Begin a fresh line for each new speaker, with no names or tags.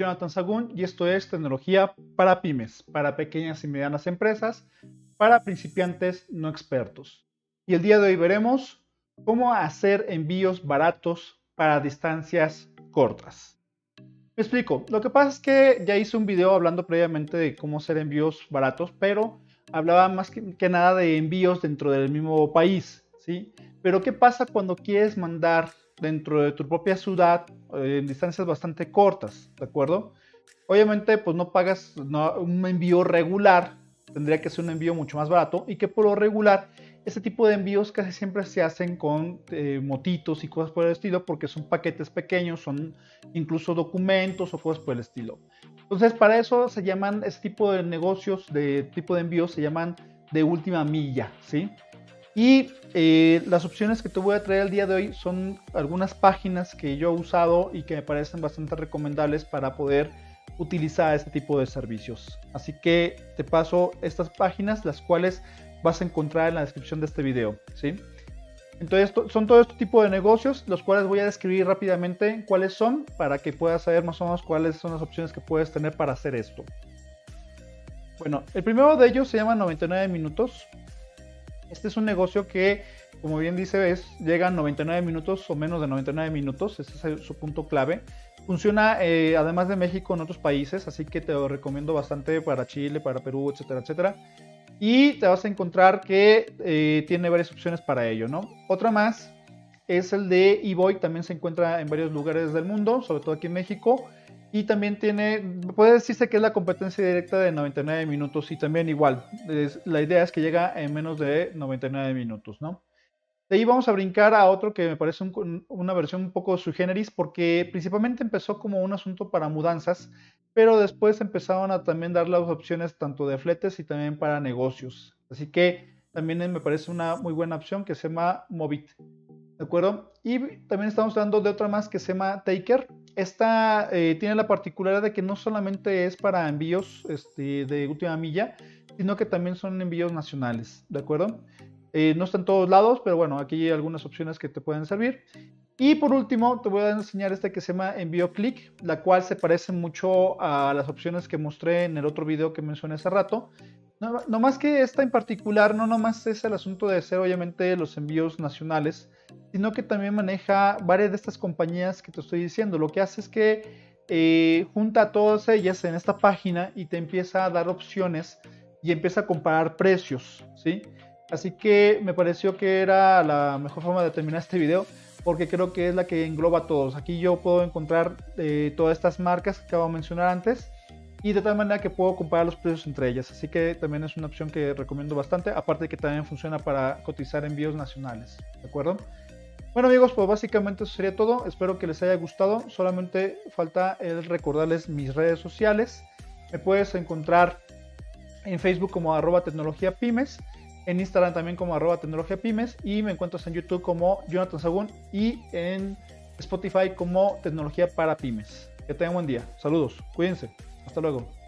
Jonathan Sagún y esto es tecnología para pymes, para pequeñas y medianas empresas, para principiantes no expertos. Y el día de hoy veremos cómo hacer envíos baratos para distancias cortas. Me explico, lo que pasa es que ya hice un video hablando previamente de cómo hacer envíos baratos, pero hablaba más que, que nada de envíos dentro del mismo país, ¿sí? Pero ¿qué pasa cuando quieres mandar dentro de tu propia ciudad en distancias bastante cortas, ¿de acuerdo? Obviamente, pues no pagas un envío regular, tendría que ser un envío mucho más barato y que por lo regular, este tipo de envíos casi siempre se hacen con eh, motitos y cosas por el estilo porque son paquetes pequeños, son incluso documentos o cosas por el estilo. Entonces, para eso se llaman, este tipo de negocios, de tipo de envíos, se llaman de última milla, ¿sí? Y eh, las opciones que te voy a traer el día de hoy son algunas páginas que yo he usado y que me parecen bastante recomendables para poder utilizar este tipo de servicios. Así que te paso estas páginas, las cuales vas a encontrar en la descripción de este video. ¿sí? Entonces son todo este tipo de negocios, los cuales voy a describir rápidamente cuáles son para que puedas saber más o menos cuáles son las opciones que puedes tener para hacer esto. Bueno, el primero de ellos se llama 99 minutos. Este es un negocio que, como bien dice, es, llega a 99 minutos o menos de 99 minutos, ese es su punto clave. Funciona eh, además de México en otros países, así que te lo recomiendo bastante para Chile, para Perú, etcétera, etcétera. Y te vas a encontrar que eh, tiene varias opciones para ello, ¿no? Otra más es el de eBoy, también se encuentra en varios lugares del mundo, sobre todo aquí en México. Y también tiene, puede decirse que es la competencia directa de 99 minutos y también igual, la idea es que llega en menos de 99 minutos, ¿no? De ahí vamos a brincar a otro que me parece una versión un poco sui generis porque principalmente empezó como un asunto para mudanzas, pero después empezaron a también dar las opciones tanto de fletes y también para negocios. Así que también me parece una muy buena opción que se llama Movit. ¿De acuerdo? Y también estamos hablando de otra más que se llama Taker. Esta eh, tiene la particularidad de que no solamente es para envíos este, de última milla, sino que también son envíos nacionales, ¿de acuerdo? Eh, no está en todos lados, pero bueno, aquí hay algunas opciones que te pueden servir. Y por último, te voy a enseñar este que se llama Envío Click, la cual se parece mucho a las opciones que mostré en el otro video que mencioné hace rato. No, más que esta en particular, no nomás es el asunto de hacer obviamente los envíos nacionales, sino que también maneja varias de estas compañías que te estoy diciendo. Lo que hace es que eh, junta a todas ellas en esta página y te empieza a dar opciones y empieza a comparar precios, ¿sí? Así que me pareció que era la mejor forma de terminar este video porque creo que es la que engloba a todos. Aquí yo puedo encontrar eh, todas estas marcas que acabo de mencionar antes y de tal manera que puedo comparar los precios entre ellas. Así que también es una opción que recomiendo bastante, aparte de que también funciona para cotizar envíos nacionales. ¿De acuerdo? Bueno amigos, pues básicamente eso sería todo. Espero que les haya gustado. Solamente falta el recordarles mis redes sociales. Me puedes encontrar en Facebook como arroba tecnología en Instagram también como arroba tecnología pymes y me encuentras en YouTube como Jonathan Sagún y en Spotify como tecnología para pymes. Que tengan buen día. Saludos. Cuídense. Hasta luego.